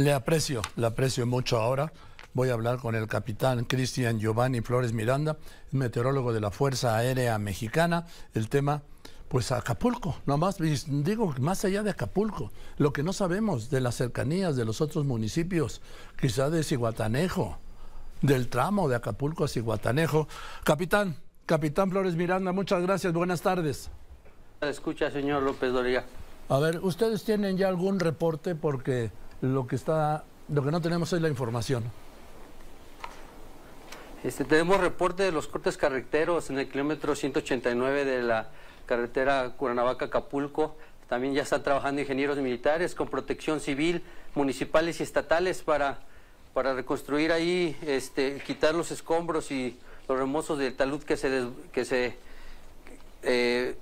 Le aprecio, le aprecio mucho ahora. Voy a hablar con el capitán Cristian Giovanni Flores Miranda, meteorólogo de la Fuerza Aérea Mexicana. El tema, pues Acapulco, nomás digo, más allá de Acapulco, lo que no sabemos de las cercanías de los otros municipios, quizá de Ciguatanejo, del tramo de Acapulco a Ciguatanejo. Capitán, capitán Flores Miranda, muchas gracias, buenas tardes. Escucha, señor López Doriga. A ver, ¿ustedes tienen ya algún reporte? Porque lo que está, lo que no tenemos es la información. Este, tenemos reporte de los cortes carreteros en el kilómetro 189 de la carretera Cuernavaca-Acapulco. También ya están trabajando ingenieros militares con protección civil, municipales y estatales para, para reconstruir ahí, este, quitar los escombros y los remozos del talud que se, que se eh,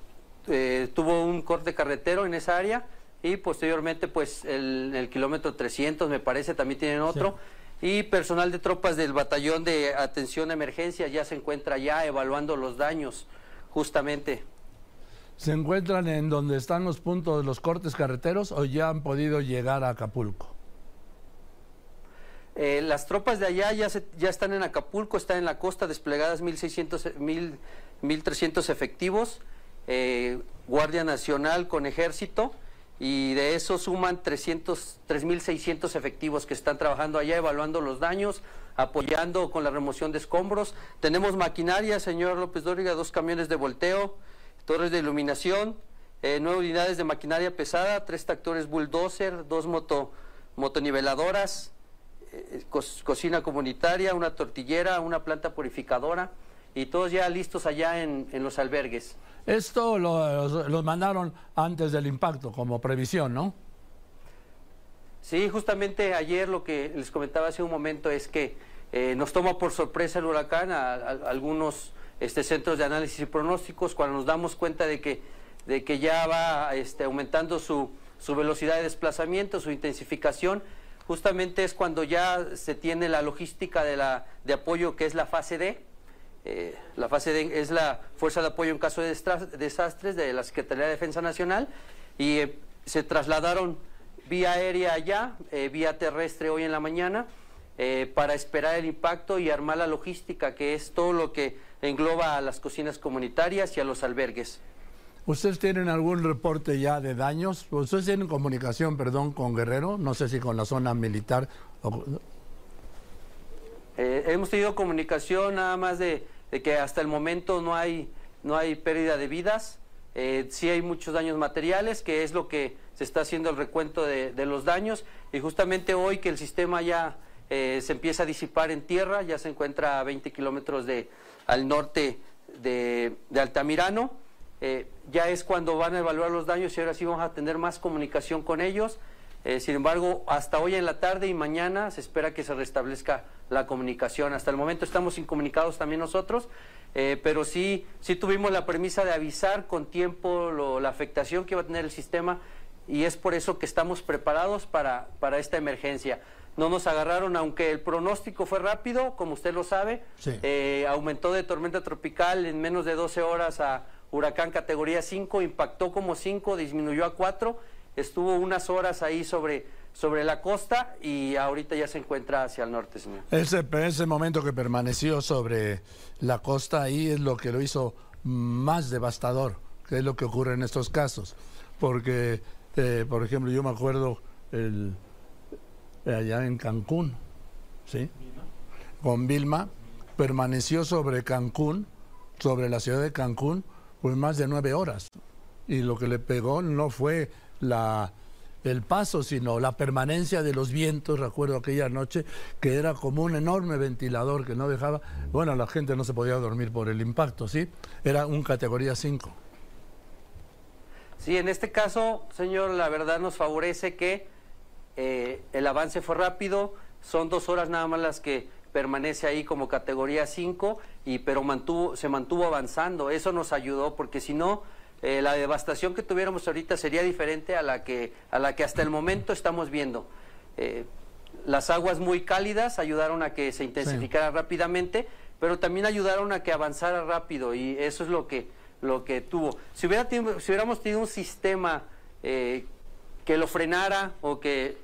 eh, tuvo un corte carretero en esa área y posteriormente pues el, el kilómetro 300 me parece también tienen otro y personal de tropas del batallón de atención a emergencia ya se encuentra ya evaluando los daños justamente. ¿Se encuentran en donde están los puntos de los cortes carreteros o ya han podido llegar a Acapulco? Eh, las tropas de allá ya, ya están en Acapulco, están en la costa desplegadas 1.600, 1.300 efectivos, eh, Guardia Nacional con ejército y de eso suman 300, 3.600 efectivos que están trabajando allá evaluando los daños, apoyando con la remoción de escombros. Tenemos maquinaria, señor López Dóriga, dos camiones de volteo, torres de iluminación, eh, nueve unidades de maquinaria pesada, tres tractores bulldozer, dos moto, motoniveladoras, eh, cocina comunitaria, una tortillera, una planta purificadora y todos ya listos allá en, en los albergues. Esto lo, mandaron antes del impacto, como previsión, ¿no? Sí, justamente ayer lo que les comentaba hace un momento es que eh, nos toma por sorpresa el huracán a, algunos este, centros de análisis y pronósticos cuando nos damos cuenta de que, de que ya va este, aumentando su, su velocidad de desplazamiento, su intensificación. Justamente es cuando ya se tiene la logística de, la, de apoyo que es la fase D, eh, la fase D es la fuerza de apoyo en caso de desastres de la Secretaría de Defensa Nacional y eh, se trasladaron vía aérea allá, eh, vía terrestre hoy en la mañana, para esperar el impacto y armar la logística, que es todo lo que engloba a las cocinas comunitarias y a los albergues. ¿Ustedes tienen algún reporte ya de daños? ¿Ustedes tienen comunicación, perdón, con Guerrero? No sé si con la zona militar. hemos tenido comunicación nada más de de que hasta el momento no hay, no hay pérdida de vidas, eh, sí hay muchos daños materiales, que es lo que se está haciendo el recuento de, los daños, y justamente hoy que el sistema ya eh, se empieza a disipar en tierra, ya se encuentra a 20 kilómetros de, al norte de, Altamirano, eh, ya es cuando van a evaluar los daños y ahora sí vamos a tener más comunicación con ellos. Sin embargo, hasta hoy en la tarde y mañana se espera que se restablezca la comunicación. Hasta el momento estamos incomunicados también nosotros, eh, pero sí, sí tuvimos la premisa de avisar con tiempo la afectación que va a tener el sistema y es por eso que estamos preparados para, para esta emergencia. No nos agarraron, aunque el pronóstico fue rápido, como usted lo sabe, eh, aumentó de tormenta tropical en menos de 12 horas a huracán categoría 5, impactó como 5, disminuyó a 4 estuvo unas horas ahí sobre, sobre la costa y ahorita ya se encuentra hacia el norte, señor. Ese, ese momento que permaneció sobre la costa ahí es lo que lo hizo más devastador, que es lo que ocurre en estos casos. Porque, eh, por ejemplo, yo me acuerdo el, allá en Cancún, ¿sí? Con Vilma, permaneció sobre Cancún, sobre la ciudad de Cancún, pues más de nueve horas. Y lo que le pegó no fue la, el paso, sino la permanencia de los vientos. Recuerdo aquella noche que era como un enorme ventilador que no dejaba. Bueno, la gente no se podía dormir por el impacto, ¿sí? Era un categoría 5. Sí, en este caso, señor, la verdad nos favorece que eh, el avance fue rápido. Son dos horas nada más las que permanece ahí como categoría 5, y, pero mantuvo, se mantuvo avanzando. Eso nos ayudó porque si no eh, la devastación que tuviéramos ahorita sería diferente a la que, a la que hasta el momento estamos viendo. Eh, las aguas muy cálidas ayudaron a que se intensificara rápidamente, pero también ayudaron a que avanzara rápido y eso es lo que, lo que tuvo. Si, hubiera, si hubiéramos tenido un sistema eh, que lo frenara o que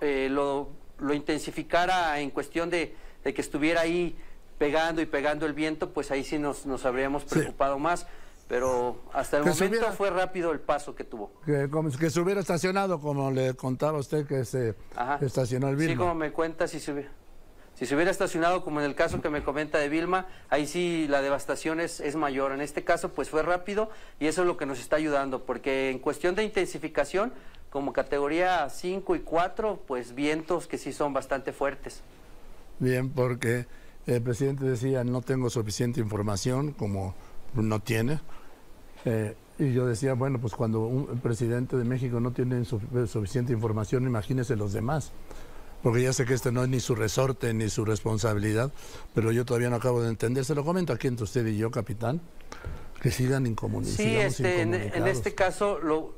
eh, lo, lo, intensificara en cuestión de, de, que estuviera ahí pegando y pegando el viento, pues ahí sí nos, nos habríamos preocupado más. Pero hasta el momento fue rápido el paso que tuvo. Que, que, se hubiera estacionado, como le contaba usted que se estacionó el Vilma. Sí, como me cuenta, si se hubiera. Si se hubiera estacionado, como en el caso que me comenta de Vilma, ahí sí la devastación es, es, mayor. En este caso, pues fue rápido y eso es lo que nos está ayudando, porque en cuestión de intensificación, como categoría 5 y 4, pues vientos que sí son bastante fuertes. Bien, porque el presidente decía, no tengo suficiente información, como no tiene. Eh, y yo decía, bueno, pues cuando un presidente de México no tiene suficiente información, imagínese los demás porque ya sé que este no es ni su resorte ni su responsabilidad, pero yo todavía no acabo de entender. Se lo comento aquí entre usted y yo, capitán, que sigan incomunicados. Sí, este, en, este caso, lo,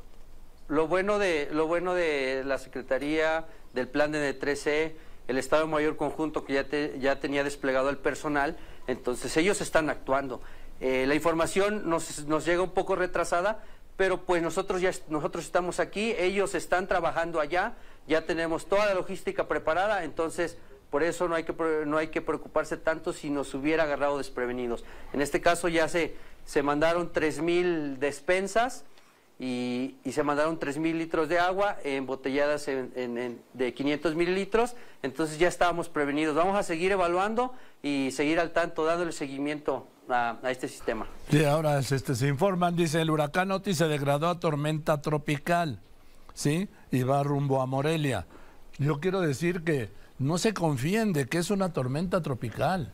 lo, bueno de, lo bueno de la Secretaría, del plan de 13 el Estado Mayor Conjunto que ya, ya tenía desplegado el personal, entonces ellos están actuando. Eh, la información nos, llega un poco retrasada, pero pues nosotros ya nosotros estamos aquí, ellos están trabajando allá, ya tenemos toda la logística preparada, entonces por eso no hay que no hay que preocuparse tanto si nos hubiera agarrado desprevenidos. En este caso ya se se mandaron 3000 despensas y, se mandaron 3.000 litros de agua embotelladas en, de 500 mililitros, entonces ya estábamos prevenidos. Vamos a seguir evaluando y seguir al tanto, dándole seguimiento a, este sistema. Sí, ahora este, se informan, dice, el huracán Otis se degradó a tormenta tropical, ¿sí? Y va rumbo a Morelia. Yo quiero decir que no se confíen de que es una tormenta tropical.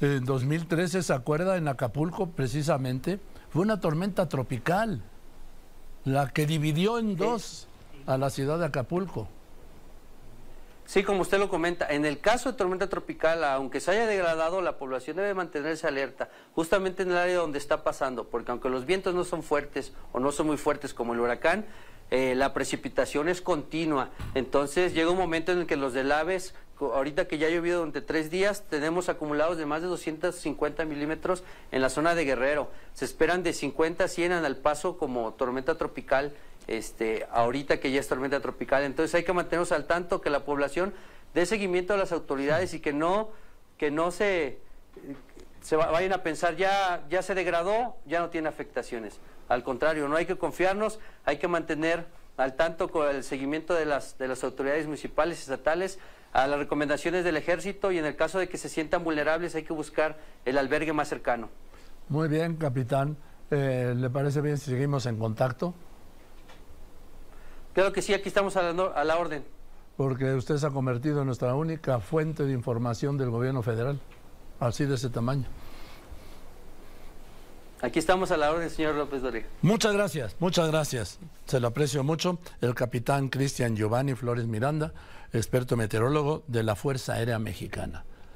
En 2013, ¿se acuerda? En Acapulco, precisamente, fue una tormenta tropical la que dividió en dos a la ciudad de Acapulco. Sí, como usted lo comenta, en el caso de tormenta tropical, aunque se haya degradado, la población debe mantenerse alerta, justamente en el área donde está pasando, porque aunque los vientos no son fuertes o no son muy fuertes como el huracán, eh, la precipitación es continua. Entonces llega un momento en el que los delaves, ahorita que ya ha llovido durante tres días, tenemos acumulados de más de 250 milímetros en la zona de Guerrero. Se esperan de 50 a 100 al paso como tormenta tropical, este, ahorita que ya es tormenta tropical. Entonces hay que mantenernos al tanto que la población dé seguimiento a las autoridades y que no, que no se, se vayan a pensar ya, ya se degradó, ya no tiene afectaciones. Al contrario, no hay que confiarnos, hay que mantener al tanto con el seguimiento de las, de las autoridades municipales y estatales a las recomendaciones del ejército y en el caso de que se sientan vulnerables hay que buscar el albergue más cercano. Muy bien, capitán. Eh, ¿Le parece bien si seguimos en contacto? Claro que sí, aquí estamos a la, a la orden. Porque usted se ha convertido en nuestra única fuente de información del gobierno federal, así de ese tamaño. Aquí estamos a la orden, señor López Dóriga. Muchas gracias, muchas gracias. Se lo aprecio mucho. El capitán Cristian Giovanni Flores Miranda, experto meteorólogo de la Fuerza Aérea Mexicana.